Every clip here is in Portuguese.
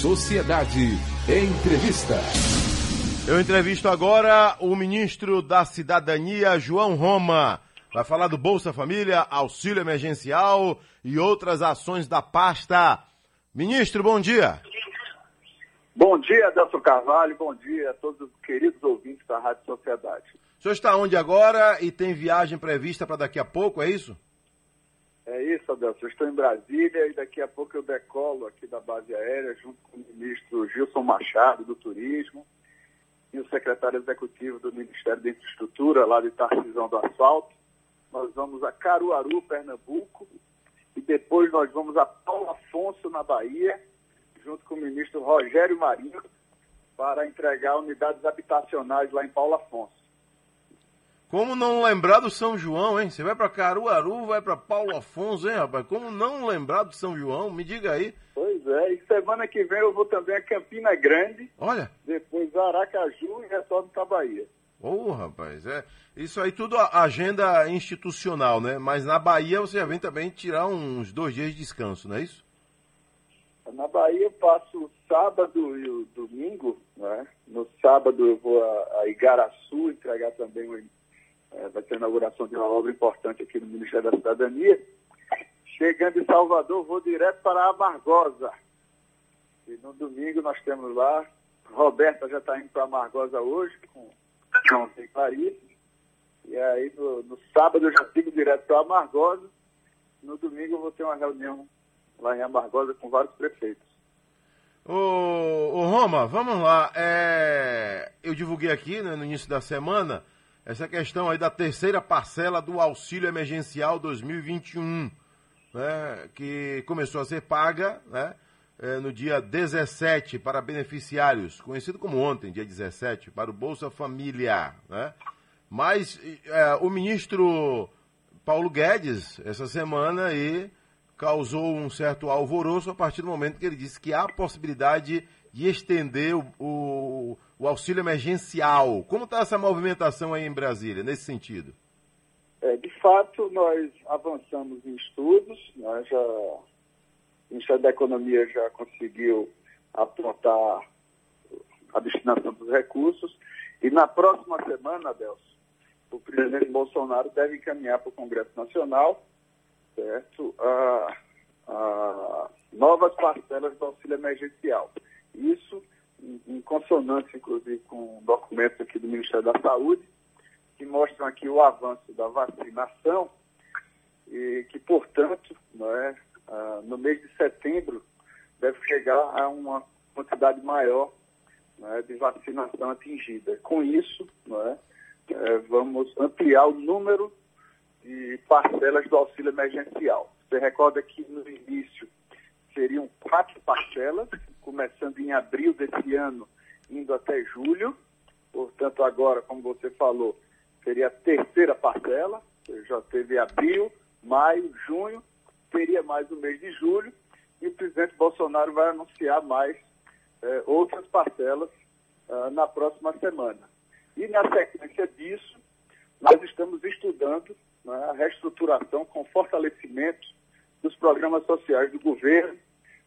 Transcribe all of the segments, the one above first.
Sociedade. Entrevista. Eu entrevisto agora o ministro da Cidadania, João Roma. Vai falar do Bolsa Família, auxílio emergencial e outras ações da pasta. Ministro, bom dia. Bom dia, Adelson Carvalho. Bom dia a todos os queridos ouvintes da Rádio Sociedade. O senhor está onde agora e tem viagem prevista para daqui a pouco, é isso? É isso, Adelson. Eu estou em Brasília e daqui a pouco eu decolo aqui da base aérea junto com o ministro Gilson Machado, do Turismo, e o secretário executivo do Ministério da Infraestrutura, lá de Tarcisão do Asfalto. Nós vamos a Caruaru, Pernambuco, e depois nós vamos a Paulo Afonso, na Bahia, junto com o ministro Rogério Marinho, para entregar unidades habitacionais lá em Paulo Afonso. Como não lembrar do São João, hein? Você vai para Caruaru, vai para Paulo Afonso, hein, rapaz? Como não lembrar do São João? Me diga aí. Pois é, e semana que vem eu vou também a Campina Grande. Olha. Depois Aracaju e retorno para Bahia. Ô, oh, rapaz, é. Isso aí tudo agenda institucional, né? Mas na Bahia você já vem também tirar uns dois dias de descanso, não é isso? Na Bahia eu passo sábado e o domingo, né? No sábado eu vou a, a Igaraçu entregar também uma é, vai ter a inauguração de uma obra importante aqui no Ministério da Cidadania. Chegando em Salvador, vou direto para Amargosa. E no domingo nós temos lá, Roberta já está indo para Amargosa hoje, com João e Clarice. E aí no, no, sábado eu já sigo direto para Amargosa. No domingo eu vou ter uma reunião lá em Amargosa com vários prefeitos. Ô, ô Roma, vamos lá. É, eu divulguei aqui né, no início da semana essa questão aí da terceira parcela do auxílio emergencial 2021, né, que começou a ser paga né, é, no dia 17 para beneficiários, conhecido como ontem, dia 17, para o Bolsa Família. Né? Mas é, o ministro Paulo Guedes, essa semana, aí, causou um certo alvoroço a partir do momento que ele disse que há possibilidade de estender o, o o auxílio emergencial. Como está essa movimentação aí em Brasília, nesse sentido? É, de fato, nós avançamos em estudos, nós já, o Ministério da Economia já conseguiu apontar a destinação dos recursos, e na próxima semana, Adelson, o presidente Bolsonaro deve encaminhar para o Congresso Nacional certo, a, a novas parcelas do auxílio emergencial. Isso em consonância, inclusive, com documentos aqui do Ministério da Saúde, que mostram aqui o avanço da vacinação e que, portanto, é, no mês de setembro, deve chegar a uma quantidade maior é, de vacinação atingida. Com isso, é, é, vamos ampliar o número de parcelas do auxílio emergencial. Você recorda que no início seriam quatro parcelas, começando em abril desse ano, indo até julho. Portanto, agora, como você falou, seria a terceira parcela, já teve abril, maio, junho, teria mais o mês de julho, e o presidente Bolsonaro vai anunciar mais eh, outras parcelas ah, na próxima semana. E na sequência disso, nós estamos estudando né, a reestruturação com fortalecimento dos programas sociais do governo,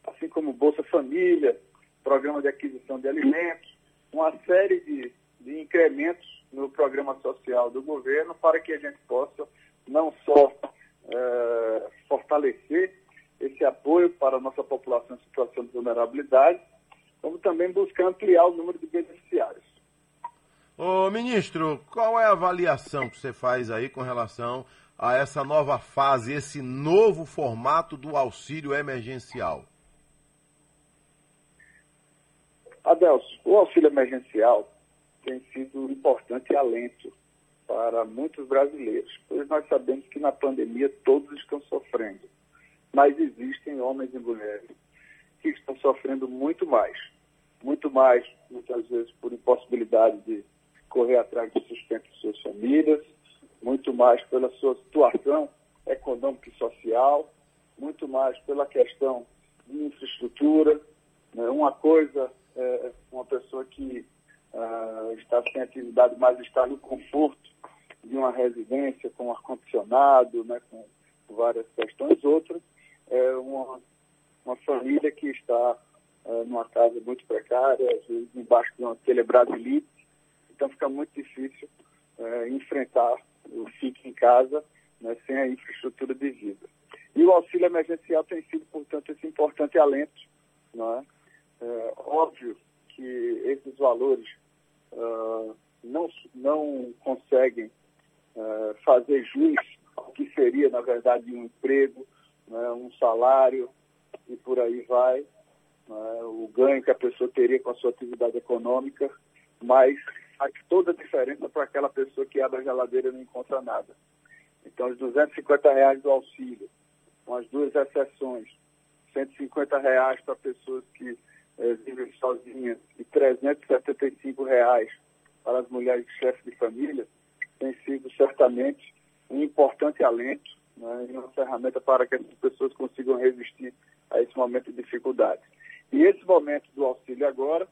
assim como Bolsa Família, Programa de Aquisição de Alimentos, uma série de, de incrementos no programa social do governo para que a gente possa não só é, fortalecer esse apoio para a nossa população em situação de vulnerabilidade, como também buscar ampliar o número de beneficiários. Ô ministro, qual é a avaliação que você faz aí com relação a essa nova fase, esse novo formato do auxílio emergencial? Adelso, o auxílio emergencial tem sido um importante alento para muitos brasileiros, pois nós sabemos que na pandemia todos estão sofrendo, mas existem homens e mulheres que estão sofrendo muito mais, muito mais, muitas vezes por impossibilidade de correr atrás do sustento de suas famílias, muito mais pela sua situação econômica e social, muito mais pela questão de infraestrutura. Né? Uma coisa é, uma pessoa que uh, está sem atividade, mas está no conforto de uma residência com ar-condicionado, né, com várias questões. Outra é uma, uma família que está uh, numa casa muito precária, às vezes embaixo de uma telebrasilite, então fica muito difícil é, enfrentar o fique em casa né, sem a infraestrutura de vida. E o auxílio emergencial tem sido, portanto, esse importante alento. Não é? É óbvio que esses valores uh, não, não conseguem uh, fazer jus ao que seria, na verdade, um emprego, né, um salário e por aí vai, né, o ganho que a pessoa teria com a sua atividade econômica, mas faz toda a diferença para aquela pessoa que abre a geladeira e não encontra nada. Então, os 250 reais do auxílio, com as duas exceções, 150 reais para pessoas que eh, vivem sozinhas e 375 reais para as mulheres chefes de família, tem sido certamente um importante alento né, e uma ferramenta para que essas pessoas consigam resistir a esse momento de dificuldade. E esse momento do auxílio agora,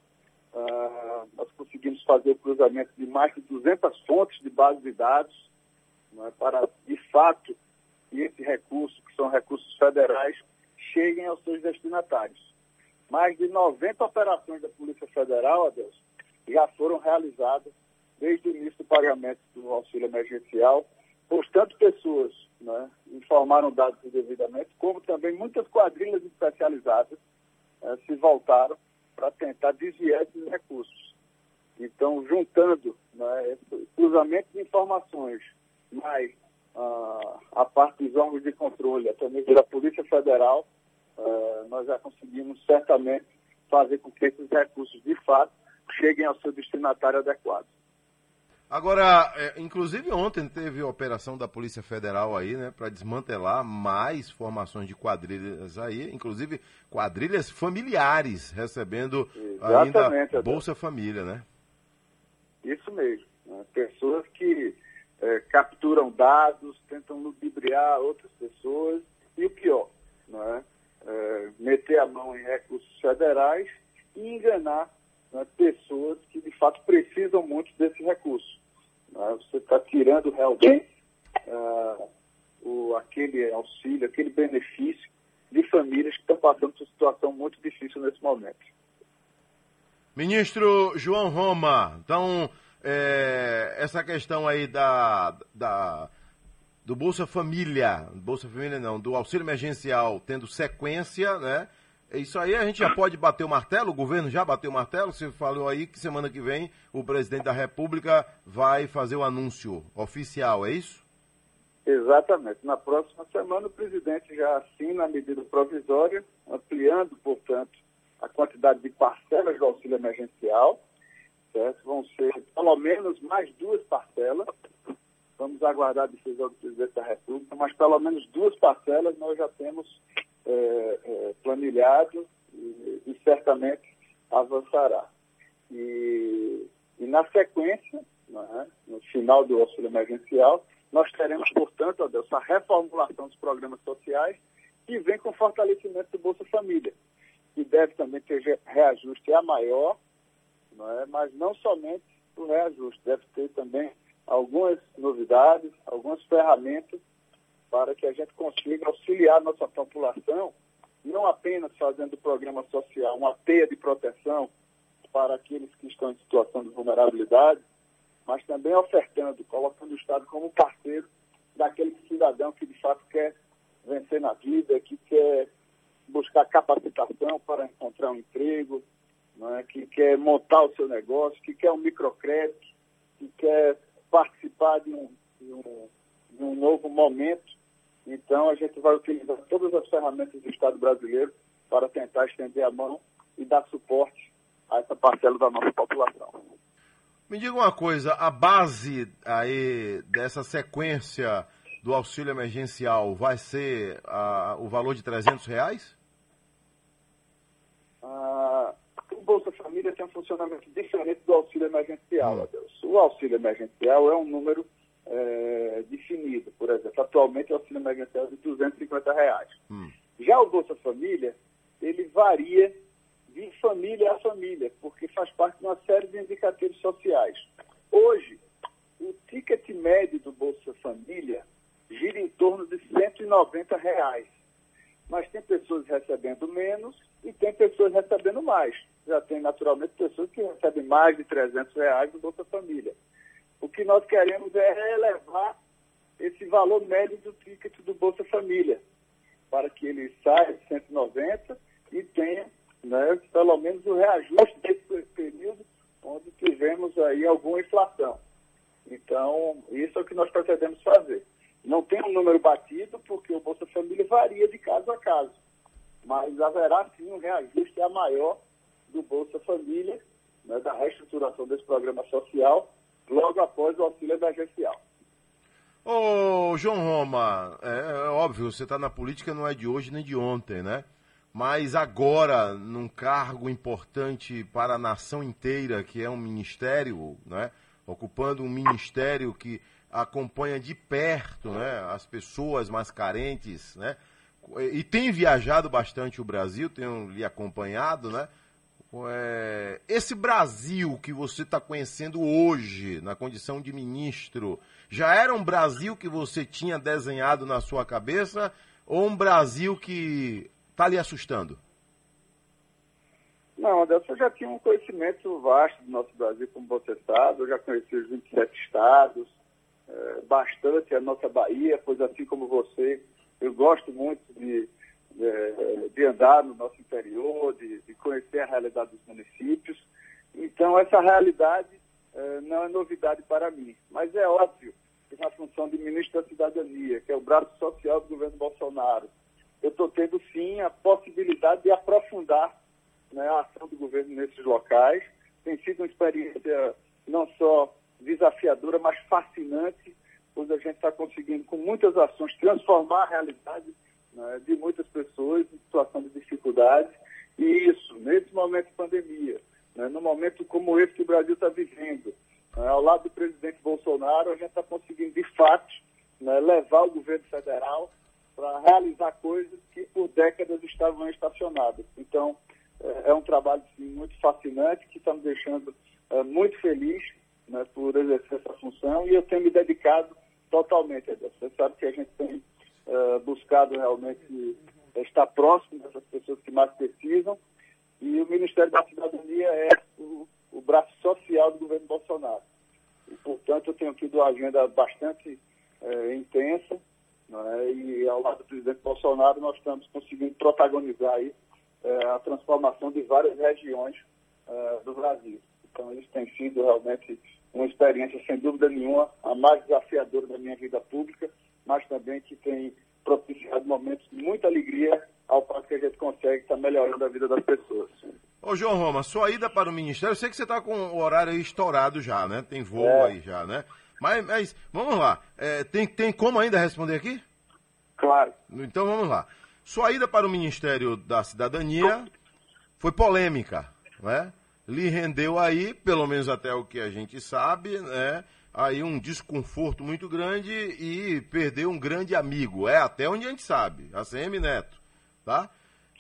ah, nós conseguimos fazer o cruzamento de mais de 200 fontes de base de dados né, para, de fato, que esse recurso, que são recursos federais, cheguem aos seus destinatários. Mais de 90 operações da Polícia Federal, já foram realizadas desde o início do pagamento do auxílio emergencial, pois tanto pessoas né, informaram dados devidamente, como também muitas quadrilhas especializadas eh, se voltaram para tentar desviar esses recursos. Então, juntando né, esse cruzamento de informações, mais uh, a parte dos órgãos de controle, até mesmo da Polícia Federal, uh, nós já conseguimos certamente fazer com que esses recursos, de fato, cheguem ao seu destinatário adequado. Agora, é, inclusive ontem teve a operação da Polícia Federal aí, né, para desmantelar mais formações de quadrilhas aí, inclusive quadrilhas familiares recebendo Exatamente, ainda Bolsa Família, né? Isso mesmo. Né? Pessoas que é, capturam dados, tentam ludibriar outras pessoas e o pior, né? É, meter a mão em recursos federais e enganar né, pessoas que de fato precisam muito desse recurso. Né? Você está tirando realmente uh, o, aquele auxílio, aquele benefício de famílias que estão passando por uma situação muito difícil nesse momento. Ministro João Roma, então é, essa questão aí da, da, do Bolsa Família, Bolsa Família não, do auxílio emergencial tendo sequência, né? Isso aí a gente já pode bater o martelo, o governo já bateu o martelo, você falou aí que semana que vem o presidente da República vai fazer o anúncio oficial, é isso? Exatamente. Na próxima semana o presidente já assina a medida provisória, ampliando, portanto, a quantidade de parcelas do auxílio emergencial. Certo? Vão ser pelo menos mais duas parcelas. Vamos aguardar a decisão do presidente da República, mas pelo menos duas parcelas nós já temos é, é, planilhado e, e, certamente avançará. E, e na sequência, né, no final do auxílio emergencial, nós teremos, portanto, Adeus, a reformulação dos programas sociais que vem com fortalecimento do Bolsa Família, que deve também ter reajuste a maior, é? mas não somente o reajuste, deve ter também algumas novidades, algumas ferramentas para que a gente consiga auxiliar nossa população, não apenas fazendo o programa social uma teia de proteção para aqueles que estão em situação de vulnerabilidade, mas também ofertando, colocando o Estado como parceiro daquele cidadão que de fato quer vencer na vida, que quer buscar capacitação para encontrar um emprego, é? que quer montar o seu negócio, que quer um microcrédito, que quer participar de um, de um, de um novo momento então, a gente vai utilizar todas as ferramentas do Estado brasileiro para tentar estender a mão e dar suporte a essa parcela da nossa população. Me diga uma coisa, a base aí dessa sequência do auxílio emergencial vai ser uh, o valor de 300 reais? Uh, o Bolsa Família tem um funcionamento diferente do auxílio emergencial, hum. O auxílio emergencial é um número é, definido. Por exemplo, atualmente o auxílio emergencial é de 250 reais. Hum. Já o Bolsa Família, ele varia de família a família, porque faz parte de uma série de indicativos sociais. Hoje, o ticket médio do Bolsa Família gira em torno de 190 reais. Mas tem pessoas recebendo menos e tem pessoas recebendo mais. Já tem, naturalmente, pessoas que recebem mais de 300 reais do Bolsa Família. O que nós queremos é elevar esse valor médio do ticket do Bolsa Família, para que ele saia de 190 e tenha né, pelo menos o reajuste desse período onde tivemos aí alguma inflação. Então, isso é o que nós pretendemos fazer. Não tem um número batido, porque o Bolsa Família varia de caso a caso. Mas haverá sim um reajuste a maior do Bolsa Família, né, da reestruturação desse programa social, logo após o auxílio emergencial. Ô, João Roma, é, é óbvio, você está na política não é de hoje nem de ontem, né? Mas agora, num cargo importante para a nação inteira, que é um ministério, né? ocupando um ministério que acompanha de perto né? as pessoas mais carentes, né? e tem viajado bastante o Brasil, tenho lhe acompanhado, né? É, esse Brasil que você está conhecendo hoje, na condição de ministro, já era um Brasil que você tinha desenhado na sua cabeça ou um Brasil que está lhe assustando? Não, Adelson, eu já tinha um conhecimento vasto do nosso Brasil, como você sabe, eu já conheci os 27 estados, é, bastante a nossa Bahia, pois assim como você, eu gosto muito de, de, de andar no nosso interior, de, de, conhecer a realidade dos municípios. Então, essa realidade é, não é novidade para mim, mas é óbvio que na função de ministro da Cidadania, que é o braço social do governo Bolsonaro, eu estou tendo sim a possibilidade de aprofundar né, a ação do governo nesses locais. Tem sido uma experiência não só desafiadora, mas fascinante, pois a gente está conseguindo, com muitas ações, transformar a realidade né, de muitas pessoas em situação de dificuldade. E isso, nesse momento de pandemia, né, no momento como esse que o Brasil está vivendo, né, ao lado do presidente Bolsonaro, a gente está conseguindo, de fato, né, levar o governo federal para realizar coisas que por décadas estavam estacionadas. Então, é, é um trabalho sim, muito fascinante que está me deixando é, muito feliz né, por exercer essa função e eu tenho me dedicado totalmente a isso. Você sabe que a gente tem é, buscado realmente estar próximo dessas pessoas que mais precisam e o Ministério da Cidadania é o, o braço social do governo Bolsonaro. E, portanto, eu tenho tido uma agenda bastante é, intensa né? E ao lado do presidente Bolsonaro, nós estamos conseguindo protagonizar aí, é, a transformação de várias regiões do Brasil. Então, isso tem sido realmente uma experiência, sem dúvida nenhuma, a mais desafiadora da minha vida pública, mas também que tem propiciado momentos de muita alegria ao passo que a gente consegue estar melhorando a vida das pessoas. Ô João Roma, sua ida para o Ministério, eu sei que você está com o horário aí estourado já, né? Tem voo é. aí já, né? Mas, mas vamos lá. É, tem, tem como ainda responder aqui? Claro. Então vamos lá. Sua ida para o Ministério da Cidadania foi polêmica, né? Lhe rendeu aí, pelo menos até o que a gente sabe, né? Aí um desconforto muito grande e perdeu um grande amigo. É até onde a gente sabe, a CM Neto, tá?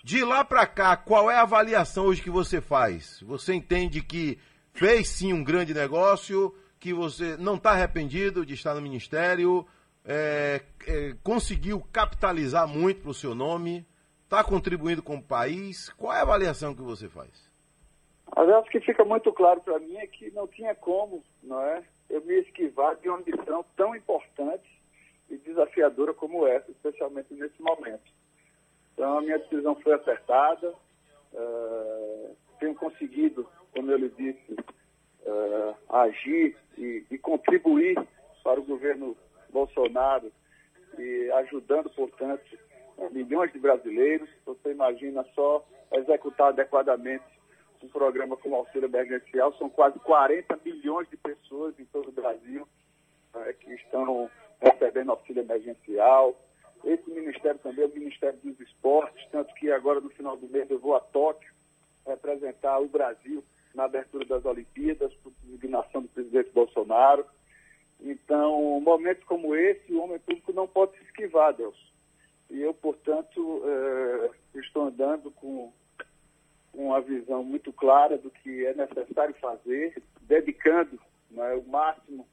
De lá para cá, qual é a avaliação hoje que você faz? Você entende que fez sim um grande negócio? que você não está arrependido de estar no Ministério, é, é, conseguiu capitalizar muito para o seu nome, está contribuindo com o país. Qual é a avaliação que você faz? Mas que fica muito claro para mim é que não tinha como, não é, eu me esquivar de uma missão tão importante e desafiadora como essa, especialmente nesse momento. Então a minha decisão foi acertada, uh, tenho conseguido, como eu lhe disse, uh, agir e, e, contribuir para o governo Bolsonaro e ajudando, portanto, milhões de brasileiros. Você imagina só executar adequadamente um programa como auxílio emergencial, são quase 40 milhões de pessoas em todo o Brasil né, que estão recebendo auxílio emergencial. Esse ministério também é o Ministério dos Esportes, tanto que agora no final do mês eu vou a Tóquio representar o Brasil na abertura das Olimpíadas, por designação do presidente Bolsonaro. Então, momentos como esse, o homem público não pode se esquivar, Deus. E eu, portanto, eh, estou andando com uma visão muito clara do que é necessário fazer, dedicando né, o máximo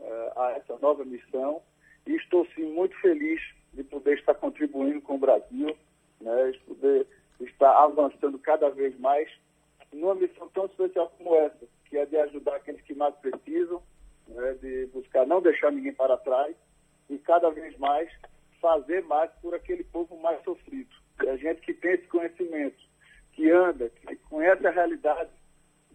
eh, a essa nova missão. E estou, sim, muito feliz de poder estar contribuindo com o Brasil, né, de poder está avançando cada vez mais numa missão tão especial como essa, que é de ajudar aqueles que mais precisam, né, de buscar não deixar ninguém para trás e cada vez mais fazer mais por aquele povo mais sofrido. A gente que tem esse conhecimento, que anda, que conhece a realidade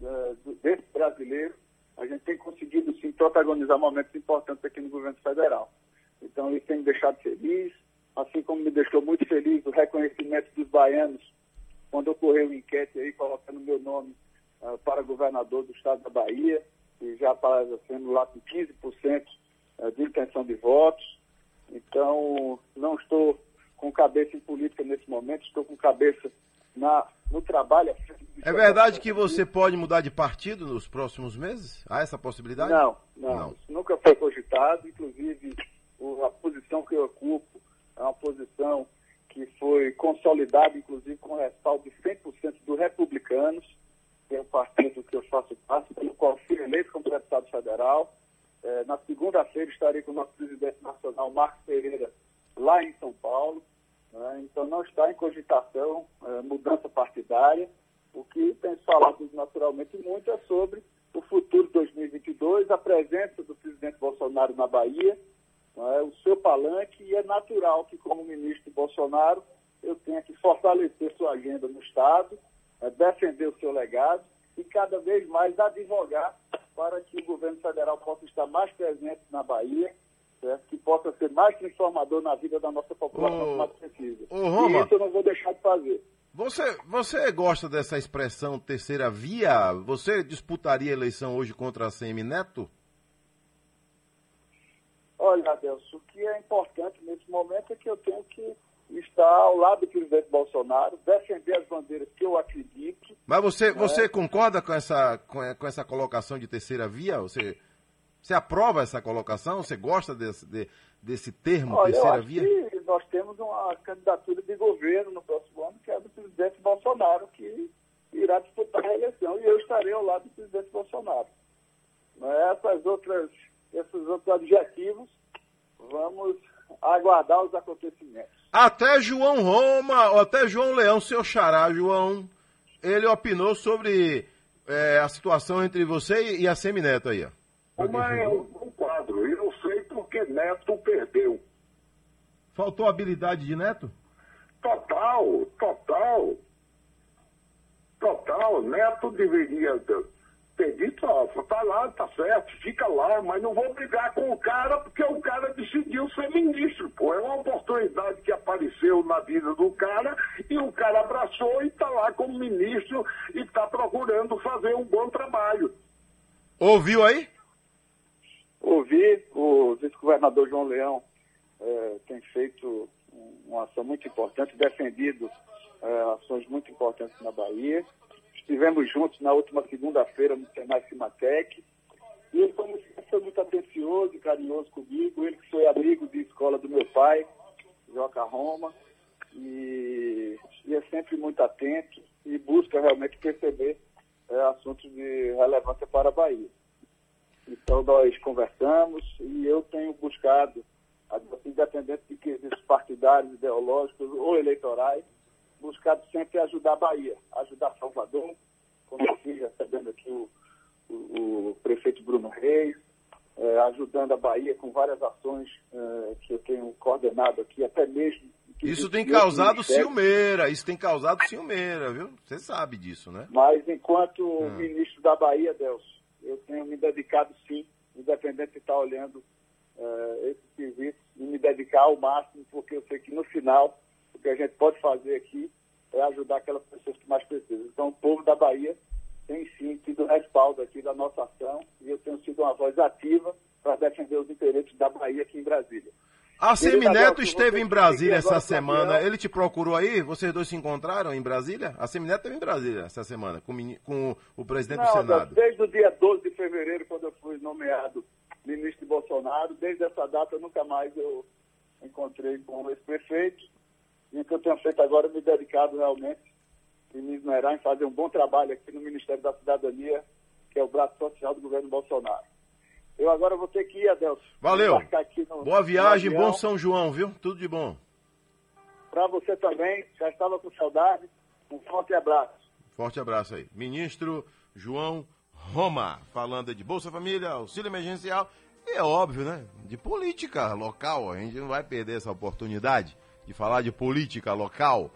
uh, desse brasileiro, a gente tem conseguido sim protagonizar momentos importantes aqui no governo federal. Então isso tem me deixado feliz, assim como me deixou muito feliz o reconhecimento dos baianos quando ocorreu o enquete aí colocando meu nome uh, para governador do estado da Bahia, e já aparecendo lá com 15% uh, de intenção de votos. Então, não estou com cabeça em política nesse momento, estou com cabeça na, no trabalho. É verdade que você pode mudar de partido nos próximos meses? Há essa possibilidade? Não, não. não. Isso nunca foi cogitado. Inclusive, a posição que eu ocupo é uma posição que foi consolidada, inclusive, com respaldo de 100% dos republicanos, que é o partido que eu faço parte, pelo qual fui eleito como deputado federal. É, na segunda-feira estarei com o nosso presidente nacional, Marcos Pereira, lá em São Paulo. Né? Então não está em cogitação é, mudança partidária. O que tem falado naturalmente muito é sobre o futuro de 2022, a presença do presidente Bolsonaro na Bahia, é? o seu palanque, e é natural que, como ministro Bolsonaro, eu tenha que fortalecer sua agenda no Estado, é, defender o seu legado e cada vez mais advogar para que o governo federal possa estar mais presente na Bahia, certo? que possa ser mais transformador na vida da nossa população oh, mais precisa. Oh, Roma, e isso eu não vou deixar de fazer. Você, você gosta dessa expressão terceira via? Você disputaria a eleição hoje contra a CM Neto? Olha, Adelson, o que é importante nesse momento é que eu tenho que estar ao lado do presidente Bolsonaro, defender as bandeiras que eu acredito. Mas você, né? você concorda com essa, com, essa colocação de terceira via? Você, você aprova essa colocação? Você gosta desse, de, desse termo, Olha, terceira via? Nós temos uma candidatura de governo no próximo ano, que é do presidente Bolsonaro, que irá disputar a eleição, e eu estarei ao lado do presidente Bolsonaro. Essas outras, esses outros adjetivos, vamos aguardar os acontecimentos. Até João Roma, até João Leão, seu xará, João, ele opinou sobre é, a situação entre você e a Semineto aí. Ó. Mas é um, um quadro, eu sei porque Neto perdeu. Faltou habilidade de Neto? Total, total. Total. Neto deveria ter dito, ó, tá lá, tá certo, fica lá, mas não vou brigar com o cara porque o cara decidiu ser ministro, pô. É uma oportunidade que apareceu na vida do cara e o cara abraçou e tá lá como ministro e tá procurando fazer um bom trabalho. Ouviu aí? Ouvi, o vice-governador João Leão é, tem feito uma ação muito importante, defendido é, ações muito importantes na Bahia. Estivemos juntos na última segunda-feira no Senai Cimatec. E ele foi muito atencioso e carinhoso comigo. Ele que foi amigo de escola do meu pai, Joca Roma. E, e é sempre muito atento e busca realmente perceber é, assuntos de relevância para a Bahia. Então nós conversamos e eu tenho buscado independente de quesitos partidários, ideológicos ou eleitorais, buscado sempre ajudar a Bahia, ajudar Salvador, como eu fiz recebendo aqui o, o, o prefeito Bruno Reis, eh, ajudando a Bahia com várias ações eh, que eu tenho coordenado aqui, até mesmo. Isso tem causado ciumeira, isso tem causado ciumeira, viu? Você sabe disso, né? Mas enquanto hum. ministro da Bahia, Deus, eu tenho me dedicado sim, independente de estar olhando uh, esse serviço e me dedicar ao máximo, porque eu sei que no final o que a gente pode fazer aqui é ajudar aquelas pessoas que mais precisam. Então o povo da Bahia tem sim tido respaldo aqui da nossa ação e eu tenho sido uma voz ativa para defender os interesses da Bahia aqui em Brasília. A Semineto esteve em Brasília essa semana. Ele te procurou aí? Vocês dois se encontraram em Brasília? A Semineto esteve em Brasília essa semana com, com o presidente Não, do Senado. Desde o dia 12 de fevereiro, quando eu fui nomeado ministro Bolsonaro. Desde essa data, nunca mais eu encontrei com esse prefeito. E o que eu tenho feito agora é me dedicado realmente em me esmerar em fazer um bom trabalho aqui no Ministério da Cidadania, que é o braço social do governo Bolsonaro. Eu agora vou ter que ir, Adelson. Valeu. No, Boa viagem, bom São João, viu? Tudo de bom. Para você também, já estava com saudade. Um forte abraço. Forte abraço aí. Ministro João Roma, falando de Bolsa Família, auxílio emergencial e é óbvio, né? De política local. A gente não vai perder essa oportunidade de falar de política local